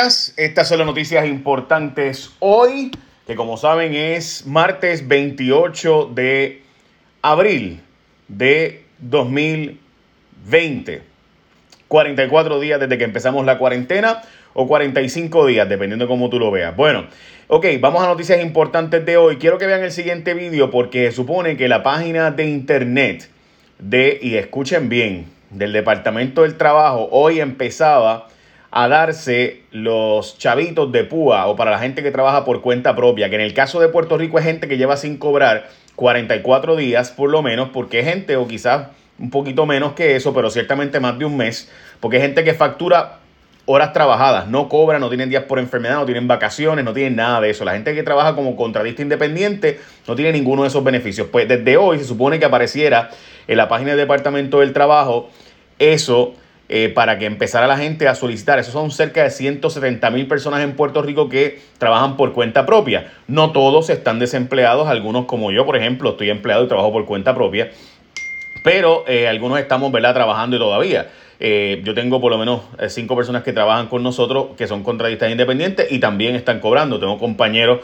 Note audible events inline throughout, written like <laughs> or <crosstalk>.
Estas son las noticias importantes hoy, que como saben es martes 28 de abril de 2020. 44 días desde que empezamos la cuarentena o 45 días, dependiendo de cómo tú lo veas. Bueno, ok, vamos a noticias importantes de hoy. Quiero que vean el siguiente vídeo porque supone que la página de internet de, y escuchen bien, del Departamento del Trabajo hoy empezaba a darse los chavitos de púa o para la gente que trabaja por cuenta propia, que en el caso de Puerto Rico es gente que lleva sin cobrar 44 días por lo menos, porque es gente o quizás un poquito menos que eso, pero ciertamente más de un mes, porque es gente que factura horas trabajadas, no cobra, no tienen días por enfermedad, no tienen vacaciones, no tienen nada de eso. La gente que trabaja como contratista independiente no tiene ninguno de esos beneficios. Pues desde hoy se supone que apareciera en la página del Departamento del Trabajo eso eh, para que empezara la gente a solicitar. Esos son cerca de 170 mil personas en Puerto Rico que trabajan por cuenta propia. No todos están desempleados, algunos como yo, por ejemplo, estoy empleado y trabajo por cuenta propia, pero eh, algunos estamos ¿verdad? trabajando y todavía. Eh, yo tengo por lo menos cinco personas que trabajan con nosotros que son contratistas independientes y también están cobrando. Tengo compañeros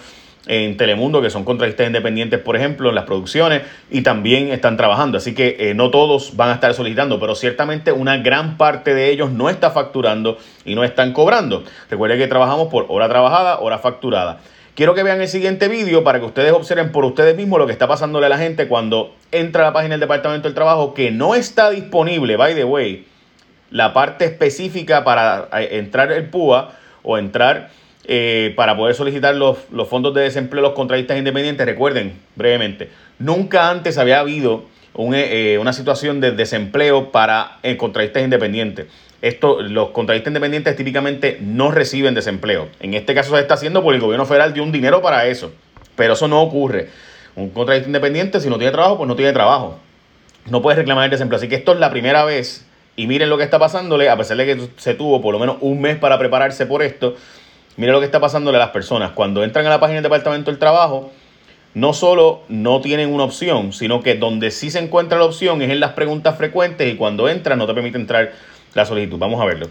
en Telemundo, que son contratistas independientes, por ejemplo, en las producciones, y también están trabajando. Así que eh, no todos van a estar solicitando, pero ciertamente una gran parte de ellos no está facturando y no están cobrando. Recuerden que trabajamos por hora trabajada, hora facturada. Quiero que vean el siguiente vídeo para que ustedes observen por ustedes mismos lo que está pasándole a la gente cuando entra a la página del Departamento del Trabajo, que no está disponible, by the way, la parte específica para eh, entrar el PUA o entrar eh, para poder solicitar los, fondos de desempleo de los contratistas independientes. Recuerden, brevemente, nunca antes había habido eh, una situación de desempleo para eh, contratistas independientes. Esto, los contratistas independientes típicamente no reciben desempleo. En este caso se está haciendo porque el gobierno federal dio un dinero para eso. Pero eso no ocurre. Un contratista independiente, si no tiene trabajo, pues no tiene trabajo. No puede reclamar el desempleo. Así que esto es la primera vez. Y miren lo que está pasándole, a pesar de que se tuvo por lo menos un mes para prepararse por esto Mira lo que está pasándole a las personas. Cuando entran a la página del Departamento del Trabajo, no solo no tienen una opción, sino que donde sí se encuentra la opción es en las preguntas frecuentes y cuando entran no te permite entrar la solicitud. Vamos a verlo.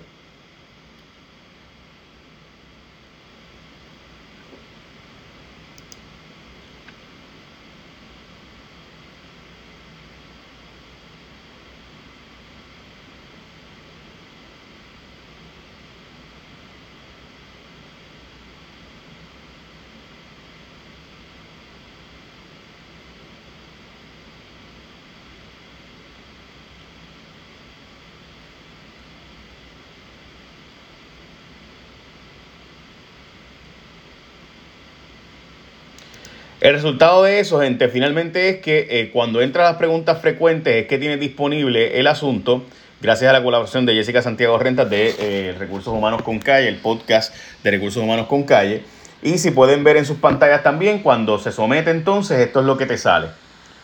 El resultado de eso, gente, finalmente es que eh, cuando entra las preguntas frecuentes es que tiene disponible el asunto, gracias a la colaboración de Jessica Santiago Rentas de eh, Recursos Humanos con Calle, el podcast de Recursos Humanos con Calle. Y si pueden ver en sus pantallas también, cuando se somete entonces, esto es lo que te sale.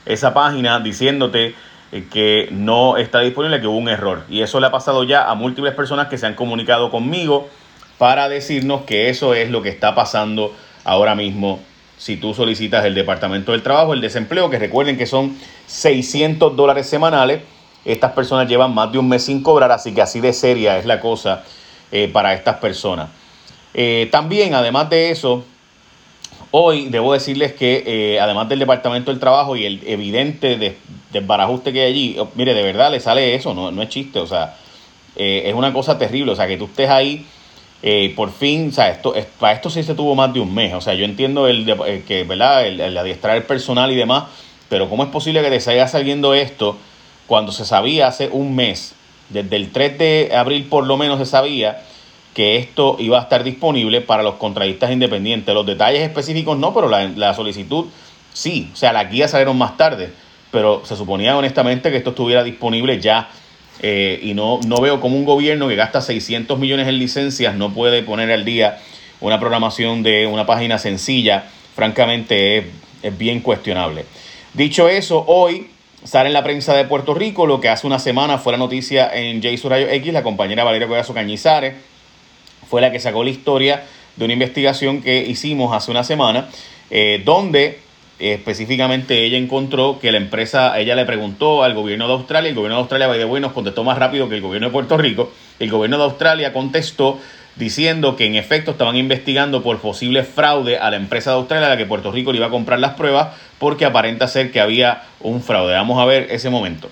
Esa página diciéndote eh, que no está disponible, que hubo un error. Y eso le ha pasado ya a múltiples personas que se han comunicado conmigo para decirnos que eso es lo que está pasando ahora mismo si tú solicitas el Departamento del Trabajo, el desempleo, que recuerden que son 600 dólares semanales. Estas personas llevan más de un mes sin cobrar, así que así de seria es la cosa eh, para estas personas. Eh, también, además de eso, hoy debo decirles que eh, además del Departamento del Trabajo y el evidente desbarajuste que hay allí, oh, mire, de verdad le sale eso, no, no es chiste, o sea, es una cosa terrible, o sea, que tú estés ahí eh, por fin, o sea, esto, para esto sí se tuvo más de un mes. O sea, yo entiendo el, eh, que, ¿verdad? El, adiestrar el personal y demás, pero ¿cómo es posible que te salga saliendo esto cuando se sabía hace un mes? Desde el 3 de abril por lo menos se sabía que esto iba a estar disponible para los contratistas independientes. Los detalles específicos no, pero la, la solicitud sí. O sea, las guías salieron más tarde, pero se suponía honestamente que esto estuviera disponible ya eh, y no, no veo como un gobierno que gasta 600 millones en licencias no puede poner al día una programación de una página sencilla. Francamente es, es bien cuestionable. Dicho eso, hoy sale en la prensa de Puerto Rico lo que hace una semana fue la noticia en J Rayo X, la compañera Valeria Collazo Cañizares fue la que sacó la historia de una investigación que hicimos hace una semana, eh, donde específicamente ella encontró que la empresa, ella le preguntó al gobierno de Australia, el gobierno de Australia, by the way, nos contestó más rápido que el gobierno de Puerto Rico, el gobierno de Australia contestó diciendo que en efecto estaban investigando por posible fraude a la empresa de Australia a la que Puerto Rico le iba a comprar las pruebas porque aparenta ser que había un fraude. Vamos a ver ese momento.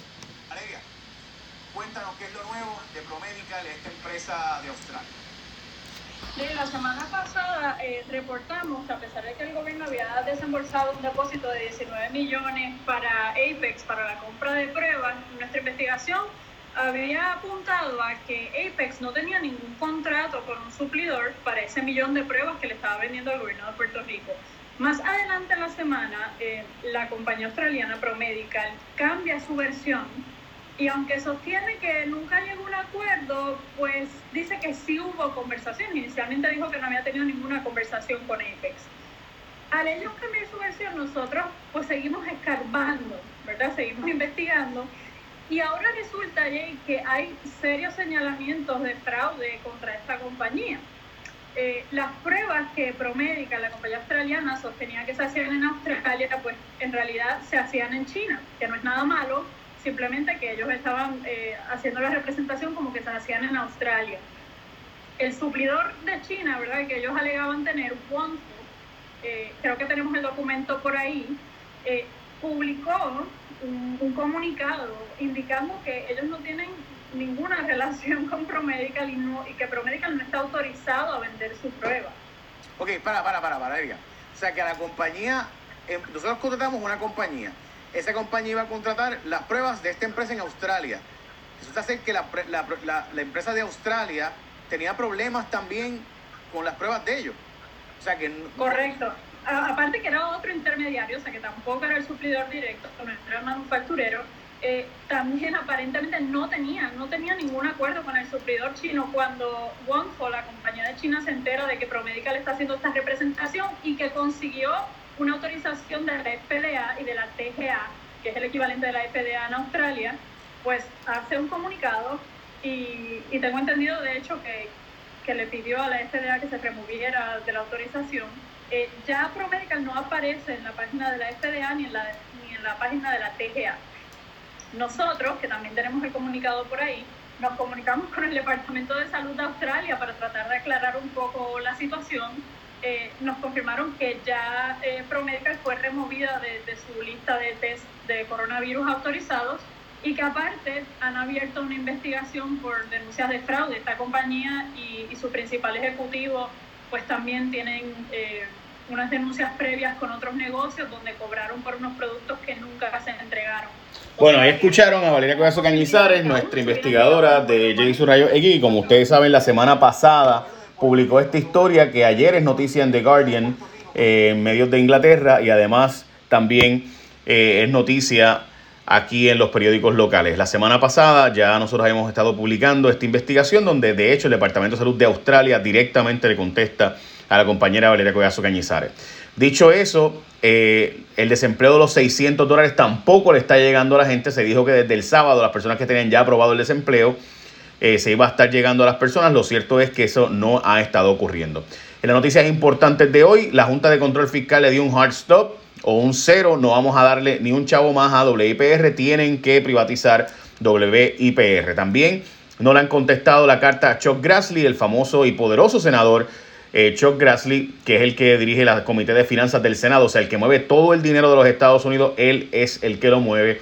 cuéntanos qué es lo nuevo de Promedical, esta empresa de Australia. la semana eh, reportamos, a pesar de que el gobierno había desembolsado un depósito de 19 millones para Apex, para la compra de pruebas, nuestra investigación había apuntado a que Apex no tenía ningún contrato con un suplidor para ese millón de pruebas que le estaba vendiendo al gobierno de Puerto Rico. Más adelante en la semana, eh, la compañía australiana Promedical cambia su versión y aunque sostiene que nunca llegó a un acuerdo, pues dice que sí hubo conversación. Inicialmente dijo que no había tenido ninguna conversación con Apex. Al ellos cambiar su versión, nosotros pues seguimos escarbando, ¿verdad? Seguimos investigando y ahora resulta, Jay, que hay serios señalamientos de fraude contra esta compañía. Eh, las pruebas que Promedica, la compañía australiana, sostenía que se hacían en Australia, pues en realidad se hacían en China, que no es nada malo, simplemente que ellos estaban eh, haciendo la representación como que se hacían en Australia. El suplidor de China, ¿verdad? Que ellos alegaban tener, eh, creo que tenemos el documento por ahí, publicó un, comunicado indicando que ellos no tienen ninguna <laughs> relación con Promedical y, no, y que Promedical no está autorizado a vender su prueba. Ok, para, para, para, para. O sea que la compañía, em, nosotros contratamos una compañía. Esa compañía iba a contratar las pruebas de esta empresa en Australia. Resulta ser que la, la, la, empresa de Australia tenía problemas también con las pruebas de ellos. O sea que... Correcto aparte que era otro intermediario, o sea que tampoco era el suplidor directo, no era el manufacturero, eh, también aparentemente no tenía, no tenía ningún acuerdo con el suplidor chino cuando Wonfo, la compañía de China, se entera de que Promedical está haciendo esta representación y que consiguió una autorización de la FDA y de la TGA, que es el equivalente de la FDA en Australia, pues hace un comunicado y, y tengo entendido de hecho que, que le pidió a la FDA que se removiera de la autorización eh, ya ProMedical no aparece en la página de la FDA ni en la, ni en la página de la TGA. Nosotros, que también tenemos el comunicado por ahí, nos comunicamos con el Departamento de Salud de Australia para tratar de aclarar un poco la situación. Eh, nos confirmaron que ya eh, ProMedical fue removida de, su lista de test de coronavirus autorizados y que aparte han abierto una investigación por denuncias de fraude. Esta compañía y, y su principal ejecutivo pues también tienen eh, unas denuncias previas con otros negocios donde cobraron por unos productos que nunca se entregaron. Bueno, ahí escucharon a Valeria Collazo Cañizares, nuestra investigadora de J. Rayo X, como ustedes saben, la semana pasada publicó esta historia que ayer es noticia en The Guardian, eh, en medios de Inglaterra, y además también eh, es noticia aquí en los periódicos locales. La semana pasada ya nosotros habíamos estado publicando esta investigación donde de hecho el Departamento de Salud de Australia directamente le contesta a la compañera Valeria Collazo Cañizares. Dicho eso, eh, el desempleo de los 600 dólares tampoco le está llegando a la gente. Se dijo que desde el sábado las personas que tenían ya aprobado el desempleo eh, se iba a estar llegando a las personas. Lo cierto es que eso no ha estado ocurriendo. En las noticias importantes de hoy, la Junta de Control Fiscal le dio un hard stop o un cero, no vamos a darle ni un chavo más a WIPR, tienen que privatizar WIPR. También no le han contestado la carta a Chuck Grassley, el famoso y poderoso senador eh, Chuck Grassley, que es el que dirige el Comité de Finanzas del Senado, o sea, el que mueve todo el dinero de los Estados Unidos, él es el que lo mueve.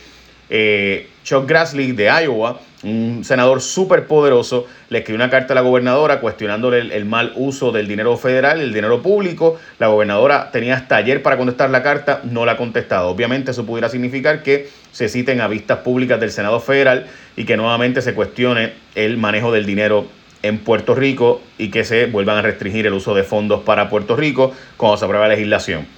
Eh, Chuck Grassley de Iowa, un senador súper poderoso, le escribió una carta a la gobernadora cuestionándole el, mal uso del dinero federal, el dinero público. La gobernadora tenía hasta ayer para contestar la carta, no la ha contestado. Obviamente eso pudiera significar que se citen a vistas públicas del Senado federal y que nuevamente se cuestione el manejo del dinero en Puerto Rico y que se vuelvan a restringir el uso de fondos para Puerto Rico cuando se apruebe la legislación.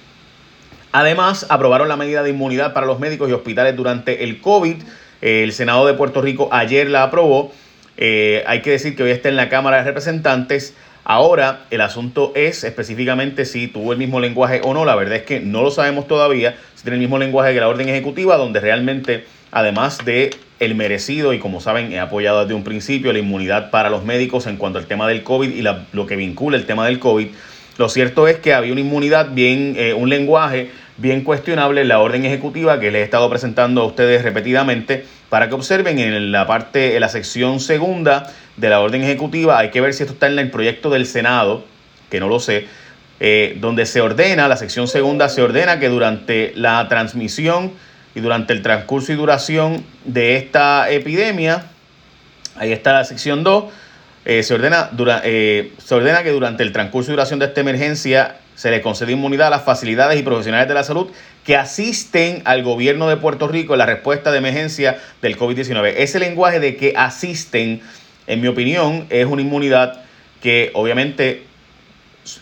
Además, aprobaron la medida de inmunidad para los médicos y hospitales durante el COVID. El Senado de Puerto Rico ayer la aprobó. Eh, hay que decir que hoy está en la Cámara de Representantes. Ahora el asunto es específicamente si tuvo el mismo lenguaje o no. La verdad es que no lo sabemos todavía. Si tiene el mismo lenguaje que la orden ejecutiva, donde realmente, además de el merecido, y como saben, he apoyado desde un principio la inmunidad para los médicos en cuanto al tema del COVID y lo que vincula el tema del COVID. Lo cierto es que había una inmunidad bien, eh, un lenguaje bien cuestionable la orden ejecutiva que les he estado presentando a ustedes repetidamente. Para que observen en la parte, en la sección segunda de la orden ejecutiva, hay que ver si esto está en el proyecto del Senado, que no lo sé, eh, donde se ordena, la sección segunda se ordena que durante la transmisión y durante el transcurso y duración de esta epidemia, ahí está la sección 2, eh, se, ordena, eh, se ordena que durante el transcurso y duración de esta emergencia se le concede inmunidad a las facilidades y profesionales de la salud que asisten al gobierno de Puerto Rico en la respuesta de emergencia del COVID-19. Ese lenguaje de que asisten, en mi opinión, es una inmunidad que obviamente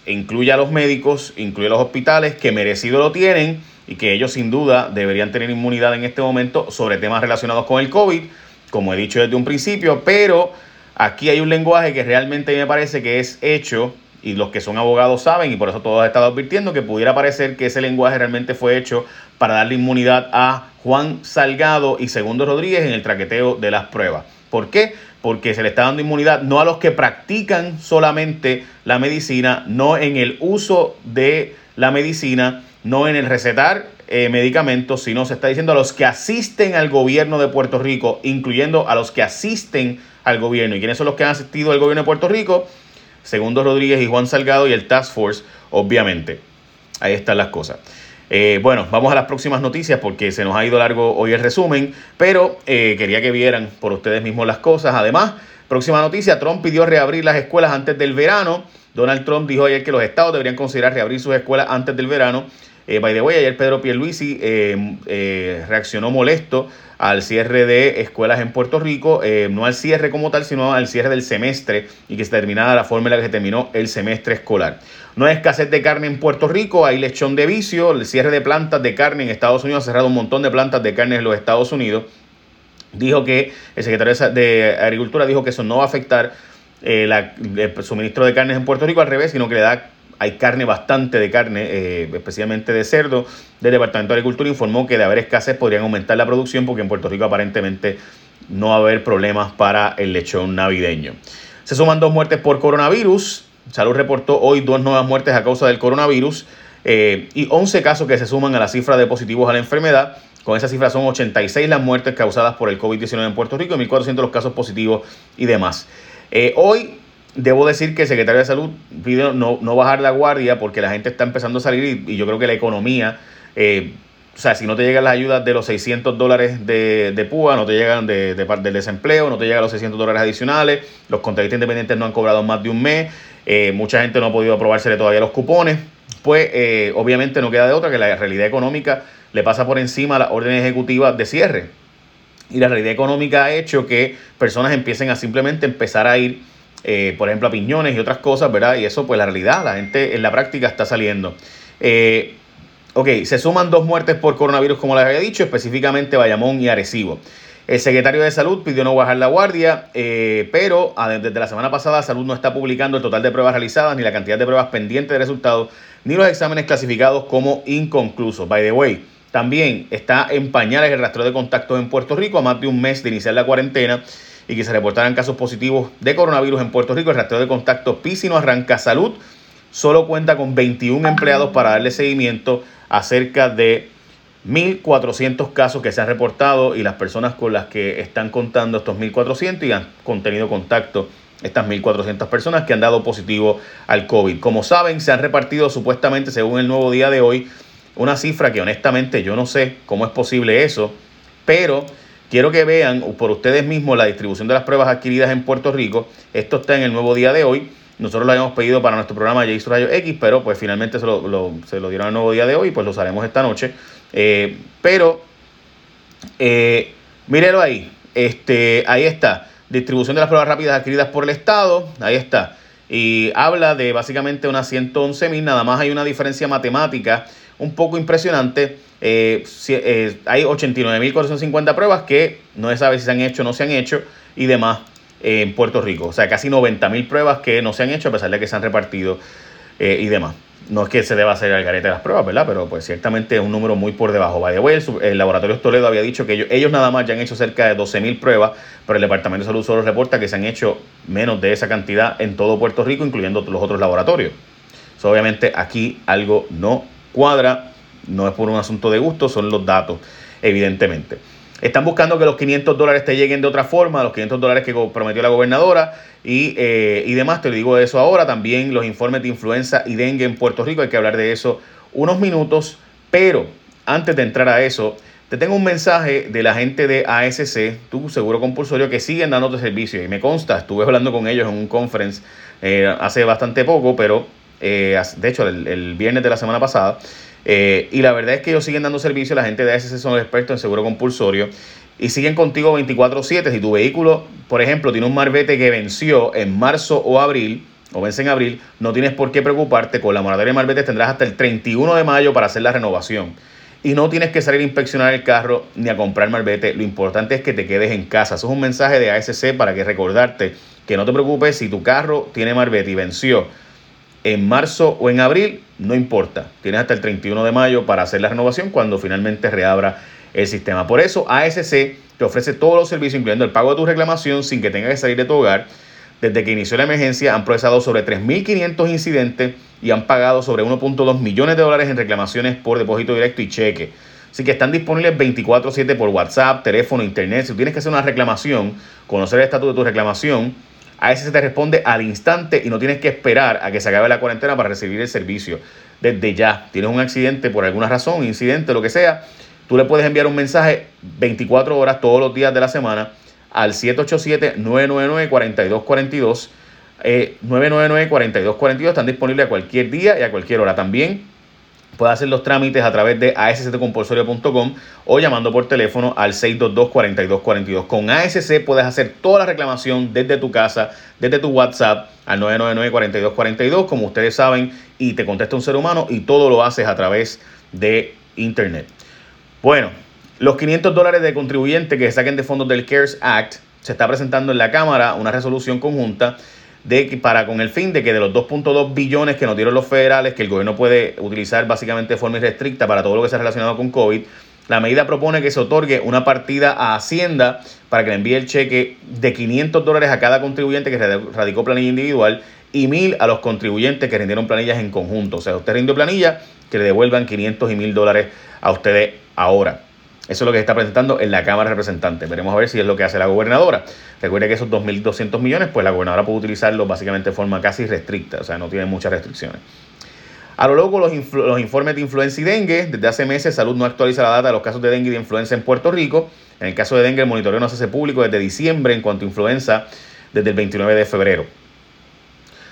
incluye a los médicos, incluye a los hospitales, que merecido lo tienen y que ellos sin duda deberían tener inmunidad en este momento sobre temas relacionados con el COVID, como he dicho desde un principio, pero aquí hay un lenguaje que realmente me parece que es hecho y los que son abogados saben, y por eso todos han estado advirtiendo que pudiera parecer que ese lenguaje realmente fue hecho para darle inmunidad a Juan Salgado y Segundo Rodríguez en el traqueteo de las pruebas. ¿Por qué? Porque se le está dando inmunidad no a los que practican solamente la medicina, no en el uso de la medicina, no en el recetar eh, medicamentos, sino se está diciendo a los que asisten al gobierno de Puerto Rico, incluyendo a los que asisten al gobierno. ¿Y quiénes son los que han asistido al gobierno de Puerto Rico? Segundo Rodríguez y Juan Salgado y el Task Force, obviamente. Ahí están las cosas. Eh, bueno, vamos a las próximas noticias porque se nos ha ido largo hoy el resumen, pero eh, quería que vieran por ustedes mismos las cosas. Además, próxima noticia, Trump pidió reabrir las escuelas antes del verano. Donald Trump dijo ayer que los estados deberían considerar reabrir sus escuelas antes del verano. Eh, by the way, ayer Pedro Pierluisi eh, reaccionó molesto al cierre de escuelas en Puerto Rico, eh, no al cierre como tal, sino al cierre del semestre y que se terminara la forma en la que se terminó el semestre escolar. No hay escasez de carne en Puerto Rico, hay lechón de vicio, el cierre de plantas de carne en Estados Unidos ha cerrado un montón de plantas de carne en los Estados Unidos. Dijo que el secretario de Agricultura dijo que eso no va a afectar eh, el suministro de carnes en Puerto Rico, al revés, sino que le da hay carne bastante de carne, eh, especialmente de cerdo. El Departamento de Agricultura informó que de haber escasez podrían aumentar la producción porque en Puerto Rico aparentemente no va a haber problemas para el lechón navideño. Se suman dos muertes por coronavirus. Salud reportó hoy dos nuevas muertes a causa del coronavirus eh, y 11 casos que se suman a la cifra de positivos a la enfermedad. Con esa cifra son 86 las muertes causadas por el COVID-19 en Puerto Rico y 1.400 los casos positivos y demás. Eh, hoy Debo decir que el secretario de Salud pide no, bajar la guardia porque la gente está empezando a salir y, yo creo que la economía, eh, o sea, si no te llegan las ayudas de los 600 dólares de, de PUA, no te llegan de, del desempleo, no te llegan los 600 dólares adicionales, los contratistas independientes no han cobrado más de un mes, eh, mucha gente no ha podido aprobársele todavía los cupones, pues eh, obviamente no queda de otra que la realidad económica le pasa por encima a las órdenes ejecutivas de cierre. Y la realidad económica ha hecho que personas empiecen a simplemente empezar a ir eh, por ejemplo, a piñones y otras cosas, ¿verdad? Y eso, pues la realidad, la gente en la práctica está saliendo. Eh, ok, se suman dos muertes por coronavirus, como les había dicho, específicamente Bayamón y Arecibo. El secretario de Salud pidió no bajar la guardia, eh, pero desde la semana pasada Salud no está publicando el total de pruebas realizadas, ni la cantidad de pruebas pendientes de resultados, ni los exámenes clasificados como inconclusos. By the way, también está en pañales el rastreo de contactos en Puerto Rico a más de un mes de iniciar la cuarentena y que se reportaran casos positivos de coronavirus en Puerto Rico. El rastreo de contactos Piscino Arranca Salud solo cuenta con 21 empleados para darle seguimiento a cerca de 1.400 casos que se han reportado y las personas con las que están contando estos 1.400 y han contenido contacto estas 1.400 personas que han dado positivo al COVID. Como saben, se han repartido supuestamente, según el nuevo día de hoy, una cifra que honestamente yo no sé cómo es posible eso, pero Quiero que vean por ustedes mismos la distribución de las pruebas adquiridas en Puerto Rico. Esto está en el nuevo día de hoy. Nosotros lo habíamos pedido para nuestro programa Jason Rayo X, pero pues finalmente se lo, se lo dieron el nuevo día de hoy, pues lo haremos esta noche. Eh, pero, eh, ahí. Este, ahí está. Distribución de las pruebas rápidas adquiridas por el Estado. Ahí está. Y habla de básicamente unas 111 mil. Nada más hay una diferencia matemática un poco impresionante eh, eh, hay 89.450 pruebas que no se sabe si se han hecho o no se han hecho y demás en Puerto Rico. O sea, casi 90.000 pruebas que no se han hecho a pesar de que se han repartido eh, y demás. No es que se deba hacer el garete las pruebas, ¿verdad? Pero pues ciertamente es un número muy por debajo. By the el, laboratorio Toledo había dicho que ellos, nada más ya han hecho cerca de 12.000 pruebas, pero el Departamento de Salud solo reporta que se han hecho menos de esa cantidad en todo Puerto Rico, incluyendo los otros laboratorios. obviamente aquí algo no cuadra no es por un asunto de gusto, son los datos, evidentemente. Están buscando que los 500 dólares te lleguen de otra forma, los 500 dólares que prometió la gobernadora y, eh, y demás. Te digo eso ahora. También los informes de influenza y dengue en Puerto Rico. Hay que hablar de eso unos minutos. Pero antes de entrar a eso, te tengo un mensaje de la gente de ASC, tu seguro compulsorio, que siguen dándote servicio. Y me consta, estuve hablando con ellos en un conference eh, hace bastante poco, pero eh, de hecho el, viernes de la semana pasada. Eh, y la verdad es que ellos siguen dando servicio, la gente de ASC son expertos en seguro compulsorio y siguen contigo 24/7. Si tu vehículo, por ejemplo, tiene un marbete que venció en marzo o abril, o vence en abril, no tienes por qué preocuparte. Con la moratoria de marbetes tendrás hasta el 31 de mayo para hacer la renovación. Y no tienes que salir a inspeccionar el carro ni a comprar marbete. Lo importante es que te quedes en casa. Eso es un mensaje de ASC para que recordarte que no te preocupes si tu carro tiene marbete y venció en marzo o en abril, no importa. Tienes hasta el 31 de mayo para hacer la renovación cuando finalmente reabra el sistema. Por eso ASC te ofrece todos los servicios, incluyendo el pago de tu reclamación sin que tengas que salir de tu hogar. Desde que inició la emergencia han procesado sobre 3.500 incidentes y han pagado sobre 1.2 millones de dólares en reclamaciones por depósito directo y cheque. Así que están disponibles 24/7 por WhatsApp, teléfono, internet. Si tienes que hacer una reclamación, conocer el estatus de tu reclamación, a ese se te responde al instante y no tienes que esperar a que se acabe la cuarentena para recibir el servicio. Desde ya, tienes un accidente por alguna razón, incidente, lo que sea, tú le puedes enviar un mensaje 24 horas todos los días de la semana al 787-999-4242. 999-4242 están disponibles a cualquier día y a cualquier hora. También puede hacer los trámites a través de asccompulsorio.com o llamando por teléfono al 622-4242. Con ASC puedes hacer toda la reclamación desde tu casa, desde tu WhatsApp al 999-4242, como ustedes saben, y te contesta un ser humano y todo lo haces a través de Internet. Bueno, los 500 dólares de contribuyente que saquen de fondos del CARES Act se está presentando en la Cámara una resolución conjunta de para con el fin de que de los 2.2 billones que nos dieron los federales, que el gobierno puede utilizar básicamente de forma irrestricta para todo lo que sea relacionado con COVID, la medida propone que se otorgue una partida a Hacienda para que le envíe el cheque de 500 dólares a cada contribuyente que radicó planilla individual y 1000 a los contribuyentes que rindieron planillas en conjunto. O sea, usted rindió planilla, que le devuelvan 500 y 1000 dólares a ustedes ahora. Eso es lo que se está presentando en la Cámara de Representantes. Veremos a ver si es lo que hace la gobernadora. Recuerde que esos 2.200 millones, pues la gobernadora puede utilizarlos básicamente de forma casi restricta, o sea, no tiene muchas restricciones. A lo largo, los, los, informes de influenza y dengue, desde hace meses Salud no actualiza la data de los casos de dengue y de influenza en Puerto Rico. En el caso de dengue, el monitoreo no se hace público desde diciembre en cuanto a influenza desde el 29 de febrero.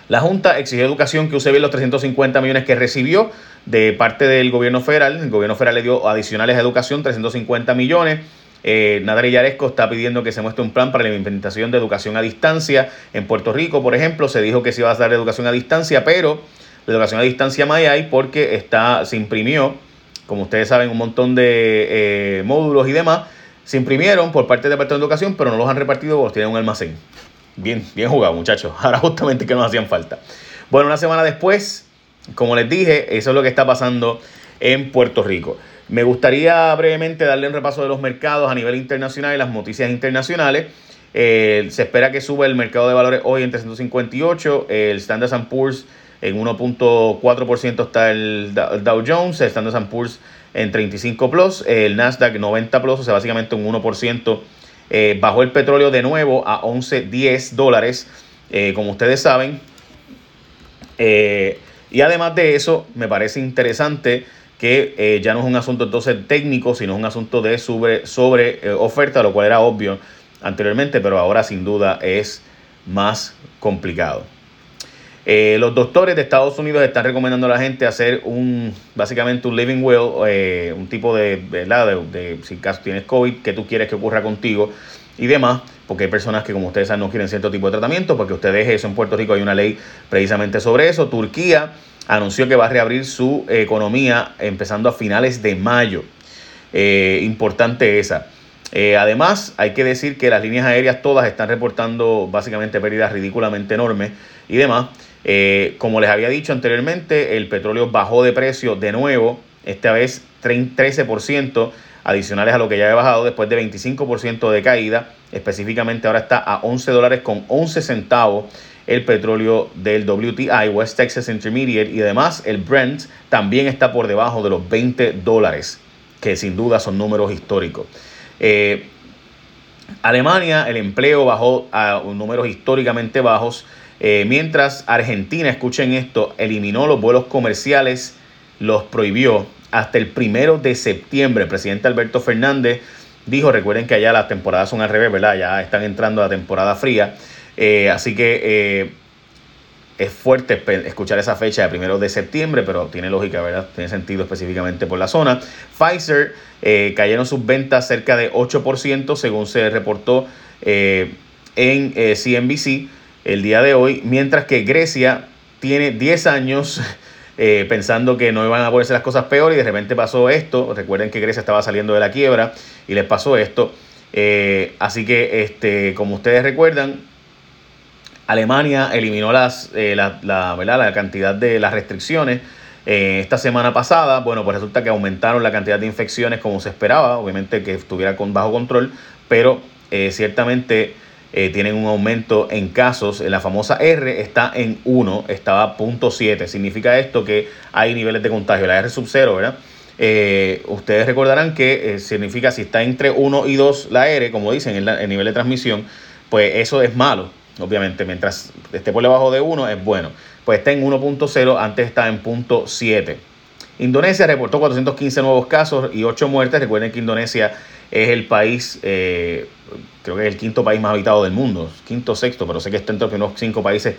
La Junta exigió educación que use bien los 350 millones que recibió de parte del gobierno federal. El gobierno federal le dio adicionales a educación 350 millones. Eh, Nadal Yaresco está pidiendo que se muestre un plan para la implementación de educación a distancia. En Puerto Rico, por ejemplo, se dijo que se iba a dar educación a distancia, pero la educación a distancia más hay porque está, se imprimió, como ustedes saben, un montón de eh, módulos y demás. Se imprimieron por parte del Departamento de Educación, pero no los han repartido porque tienen un almacén. Bien, bien jugado, muchachos. <laughs> Ahora justamente que nos hacían falta. Bueno, una semana después, como les dije, eso es lo que está pasando en Puerto Rico. Me gustaría brevemente darle un repaso de los mercados a nivel internacional y las noticias internacionales. Eh, se espera que suba el mercado de valores hoy en 358, el Standard Poor's en 1.4% está el Dow Jones, el Standard Poor's en 35 plus, el Nasdaq 90 plus, o sea, básicamente un 1% eh, bajó el petróleo de nuevo a 11.10 dólares, eh, como ustedes saben. Eh, y además de eso, me parece interesante que ya no es un asunto entonces técnico, sino es un asunto de sobre, sobre oferta, lo cual era obvio anteriormente, pero ahora sin duda es más complicado. Eh, los doctores de Estados Unidos están recomendando a la gente hacer un, básicamente un living will, eh, un tipo de, ¿verdad? De, si caso tienes COVID, que tú quieres que ocurra contigo y demás, porque hay personas que como ustedes saben no quieren cierto tipo de tratamiento, porque usted deje eso en Puerto Rico, hay una ley precisamente sobre eso. Turquía anunció que va a reabrir su economía empezando a finales de mayo. Eh, importante esa. además, hay que decir que las líneas aéreas todas están reportando básicamente pérdidas ridículamente enormes y demás. Eh, como les había dicho anteriormente, el petróleo bajó de precio de nuevo, esta vez 13% adicionales a lo que ya había bajado después de 25% de caída. Específicamente ahora está a 11 dólares con 11 centavos el petróleo del WTI, West Texas Intermediate, y además el Brent también está por debajo de los 20 dólares, que sin duda son números históricos. Eh, Alemania, el empleo bajó a números históricamente bajos, eh, mientras Argentina, escuchen esto, eliminó los vuelos comerciales, los prohibió hasta el primero de septiembre. El presidente Alberto Fernández dijo, recuerden que allá las temporadas son al revés, ¿verdad? Ya están entrando a temporada fría. Eh, así que eh, es fuerte escuchar esa fecha de primero de septiembre, pero tiene lógica, ¿verdad? Tiene sentido específicamente por la zona. Pfizer eh, cayeron sus ventas cerca de 8%, según se reportó en CNBC el día de hoy, mientras que Grecia tiene 10 años pensando que no iban a ponerse las cosas peor y de repente pasó esto. Recuerden que Grecia estaba saliendo de la quiebra y les pasó esto. así que, este, como ustedes recuerdan, Alemania eliminó las, eh, la, la, cantidad de las restricciones eh, esta semana pasada. Bueno, pues resulta que aumentaron la cantidad de infecciones como se esperaba, obviamente que estuviera con bajo control, pero eh, ciertamente tienen un aumento en casos. La famosa R está en 1, estaba a 0.7. Significa esto que hay niveles de contagio. La R sub 0, ¿verdad? ustedes recordarán que significa si está entre 1 y 2 la R, como dicen, el, el nivel de transmisión, pues eso es malo obviamente, mientras esté por debajo de 1 es bueno. Pues está en 1.0, antes está en 0.7. Indonesia reportó 415 nuevos casos y 8 muertes. Recuerden que Indonesia es el país, eh, creo que es el quinto país más habitado del mundo, quinto sexto, pero sé que está entre los 5 países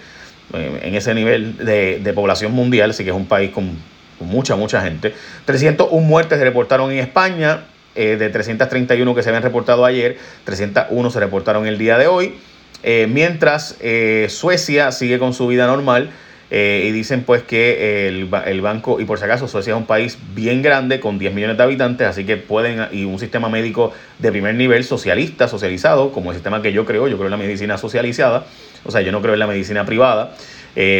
eh, en ese nivel de, población mundial, así que es un país con, mucha, mucha gente. 301 muertes se reportaron en España, eh, de 331 que se habían reportado ayer, 301 se reportaron el día de hoy. Mientras Suecia sigue con su vida normal eh, y dicen pues que el, el, banco, y por si acaso Suecia es un país bien grande con 10 millones de habitantes, así que pueden, y un sistema médico de primer nivel socialista, socializado, como el sistema que yo creo, yo creo en la medicina socializada, o sea, yo no creo en la medicina privada,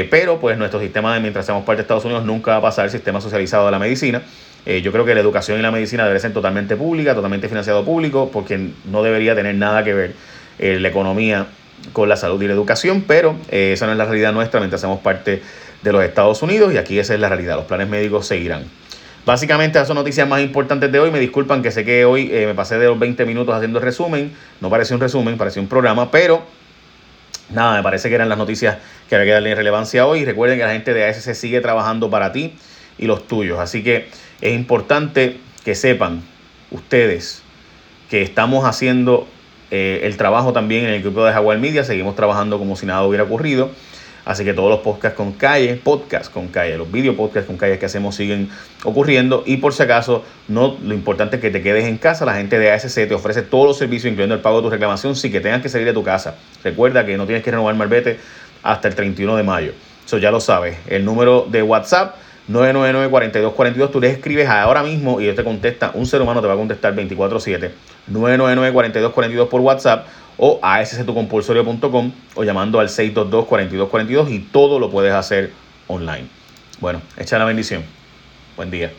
pero pues nuestro sistema, de, mientras seamos parte de Estados Unidos, nunca va a pasar el sistema socializado de la medicina. yo creo que la educación y la medicina deben ser totalmente pública, totalmente financiado público, porque no debería tener nada que ver la economía con la salud y la educación, pero eh, esa no es la realidad nuestra mientras hacemos parte de los Estados Unidos y aquí esa es la realidad, los planes médicos seguirán. Básicamente esas son noticias más importantes de hoy, me disculpan que sé que hoy eh, me pasé de los 20 minutos haciendo resumen, no pareció un resumen, pareció un programa, pero nada, me parece que eran las noticias que había que darle relevancia hoy. Recuerden que la gente de ASC sigue trabajando para ti y los tuyos, así que es importante que sepan ustedes que estamos haciendo eh, el trabajo también en el equipo de Jaguar Media, seguimos trabajando como si nada hubiera ocurrido. Así que todos los podcasts con calle, podcasts con calle, los video podcasts con calle que hacemos siguen ocurriendo. Y por si acaso, no, lo importante es que te quedes en casa. La gente de ASC te ofrece todos los servicios, incluyendo el pago de tu reclamación, sin que tengas que salir de tu casa. Recuerda que no tienes que renovar Marbete hasta el 31 de mayo. Eso ya lo sabes. El número de WhatsApp 999-4242. Tú le escribes ahora mismo y él te contesta. Un ser humano te va a contestar 24-7. 999-4242 por WhatsApp o a sctucompulsorio.com o llamando al 622-4242 y todo lo puedes hacer online. Bueno, echa la bendición. Buen día.